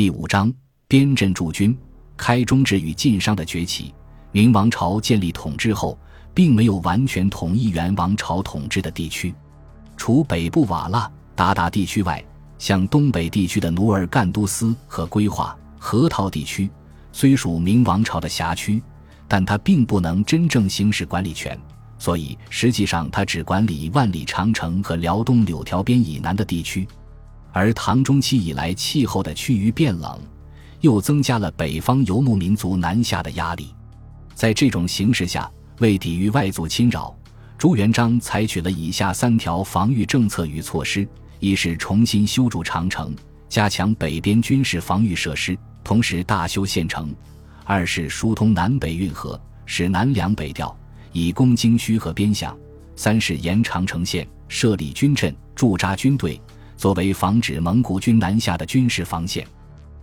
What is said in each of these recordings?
第五章边镇驻军。开中制与晋商的崛起。明王朝建立统治后，并没有完全统一元王朝统治的地区，除北部瓦剌、鞑靼地区外，像东北地区的努尔干都司和归化、河套地区，虽属明王朝的辖区，但它并不能真正行使管理权。所以，实际上它只管理万里长城和辽东柳条边以南的地区。而唐中期以来，气候的趋于变冷，又增加了北方游牧民族南下的压力。在这种形势下，为抵御外族侵扰，朱元璋采取了以下三条防御政策与措施：一是重新修筑长城，加强北边军事防御设施，同时大修县城；二是疏通南北运河，使南粮北调。以攻京需和边陉，三是沿长城线设立军镇，驻扎军队，作为防止蒙古军南下的军事防线。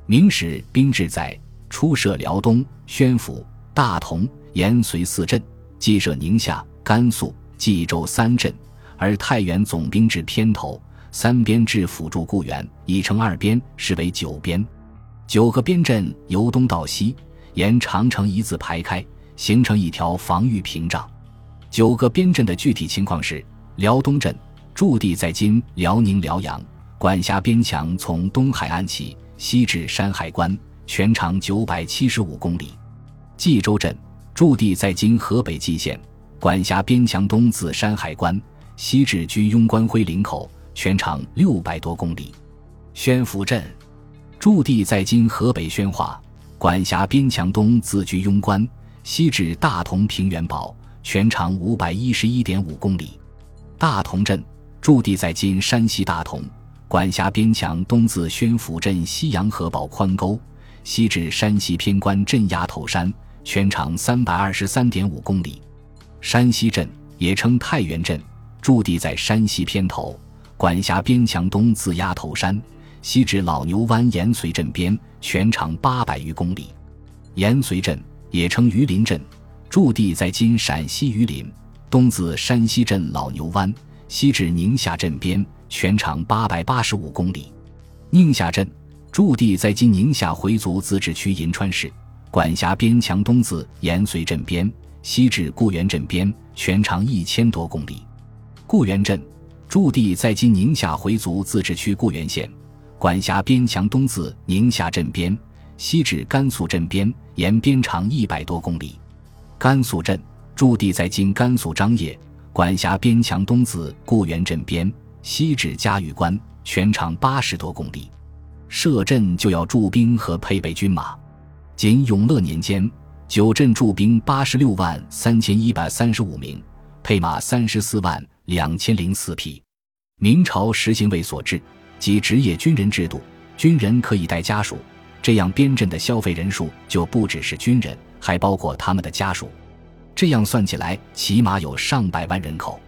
明史兵志载，初设辽东、宣府、大同、延绥四镇，既设宁夏、甘肃、冀州三镇，而太原总兵至偏头，三边至辅助固原，已成二边，是为九边。九个边镇由东到西，沿长城一字排开。形成一条防御屏障。九个边镇的具体情况是：辽东镇驻地在今辽宁辽阳，管辖边墙从东海岸起，西至山海关，全长九百七十五公里；冀州镇驻地在今河北蓟县，管辖边墙东自山海关，西至居庸关灰林口，全长六百多公里；宣福镇驻地在今河北宣化，管辖边墙东自居庸关。西至大同平原堡，全长五百一十一点五公里。大同镇驻地在今山西大同，管辖边墙东自宣府镇西洋河堡宽沟，西至山西偏关镇崖头山，全长三百二十三点五公里。山西镇也称太原镇，驻地在山西偏头，管辖边墙东自崖头山，西至老牛湾延绥镇边，全长八百余公里。延绥镇。也称榆林镇，驻地在今陕西榆林，东自山西镇老牛湾，西至宁夏镇边，全长八百八十五公里。宁夏镇驻地在今宁夏回族自治区银川市，管辖边墙东自延绥镇边，西至固原镇边，全长一千多公里。固原镇驻地在今宁夏回族自治区固原县，管辖边墙东自宁夏镇边。西至甘肃镇边，沿边长一百多公里。甘肃镇驻地在今甘肃张掖，管辖边墙东自固原镇边，西至嘉峪关，全长八十多公里。设镇就要驻兵和配备军马。仅永乐年间，九镇驻兵八十六万三千一百三十五名，配马三十四万两千零四匹。明朝实行卫所制，即职业军人制度，军人可以带家属。这样边镇的消费人数就不只是军人，还包括他们的家属。这样算起来，起码有上百万人口。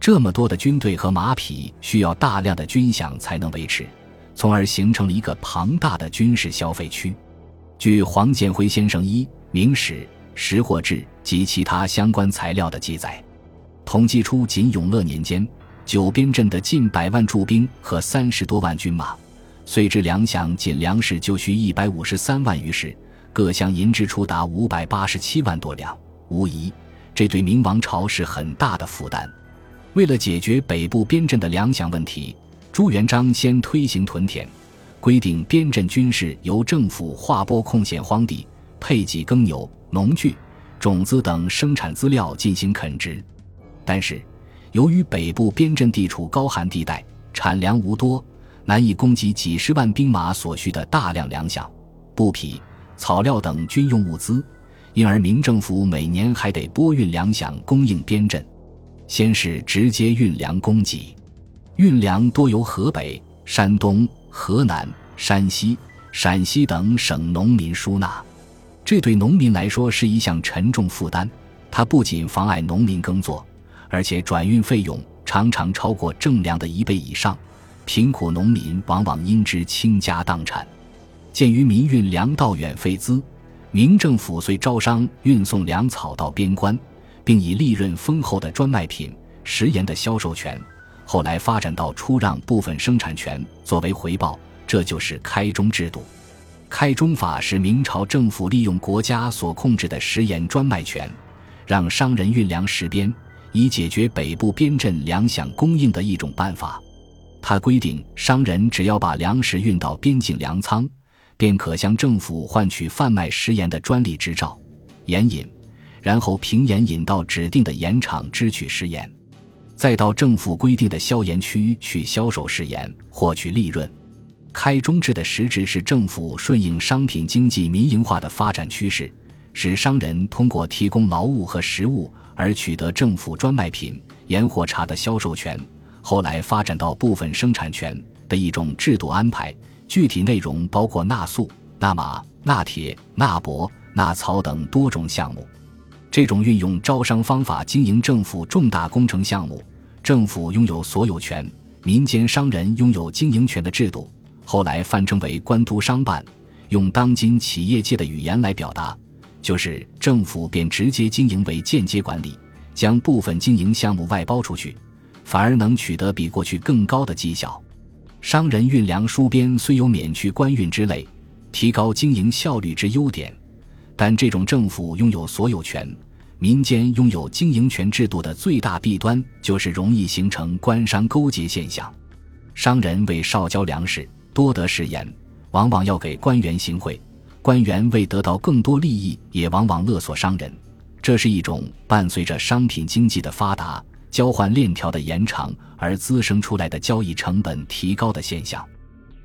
这么多的军队和马匹，需要大量的军饷才能维持，从而形成了一个庞大的军事消费区。据黄建辉先生一《明史识货志》及其他相关材料的记载，统计出仅永乐年间九边镇的近百万驻兵和三十多万军马。遂至粮饷，仅粮食就需一百五十三万余石，各项银支出达五百八十七万多两。无疑，这对明王朝是很大的负担。为了解决北部边镇的粮饷问题，朱元璋先推行屯田，规定边镇军事由政府划拨空闲荒地，配给耕牛、农具、种子等生产资料进行垦殖。但是，由于北部边镇地处高寒地带，产粮无多。难以供给几十万兵马所需的大量粮饷、布匹、草料等军用物资，因而明政府每年还得拨运粮饷供应边镇。先是直接运粮供给，运粮多由河北、山东、河南、山西、陕西等省农民输纳，这对农民来说是一项沉重负担。它不仅妨碍农民耕作，而且转运费用常常超过正粮的一倍以上。贫苦农民往往因之倾家荡产。鉴于民运粮道远费资，明政府遂招商运送粮草到边关，并以利润丰厚的专卖品、食盐的销售权，后来发展到出让部分生产权作为回报，这就是开中制度。开中法是明朝政府利用国家所控制的食盐专卖权，让商人运粮食边，以解决北部边镇粮饷供应的一种办法。它规定，商人只要把粮食运到边境粮仓，便可向政府换取贩卖食盐的专利执照、盐引，然后凭盐引到指定的盐场支取食盐，再到政府规定的销盐区去销售食盐，获取利润。开中制的实质是政府顺应商品经济民营化的发展趋势，使商人通过提供劳务和实物而取得政府专卖品盐或茶的销售权，后来发展到部分生产权的一种制度安排。具体内容包括纳粟、纳马、纳铁、纳帛、纳草等多种项目。这种运用招商方法经营政府重大工程项目，政府拥有所有权，民间商人拥有经营权的制度。后来泛称为官督商办，用当今企业界的语言来表达，就是政府便直接经营为间接管理，将部分经营项目外包出去，反而能取得比过去更高的绩效。商人运粮输边虽有免去官运之累，提高经营效率之优点，但这种政府拥有所有权，民间拥有经营权制度的最大弊端，就是容易形成官商勾结现象。商人为少交粮食。多得食盐，往往要给官员行贿；官员为得到更多利益，也往往勒索商人。这是一种伴随着商品经济的发达、交换链条的延长而滋生出来的交易成本提高的现象。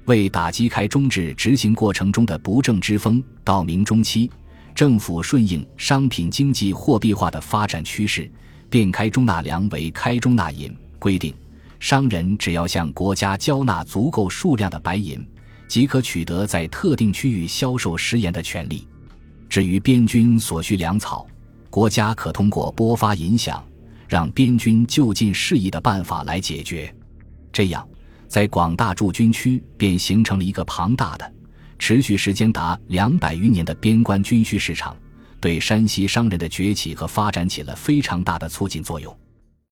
为打击开中制执行过程中的不正之风，到明中期，政府顺应商品经济货币化的发展趋势，变开中纳粮为开中纳银，规定。商人只要向国家交纳足够数量的白银，即可取得在特定区域销售食盐的权利。至于边军所需粮草，国家可通过拨发银饷，让边军就近适宜的办法来解决。这样，在广大驻军区便形成了一个庞大的、持续时间达两百余年的边关军需市场，对山西商人的崛起和发展起了非常大的促进作用。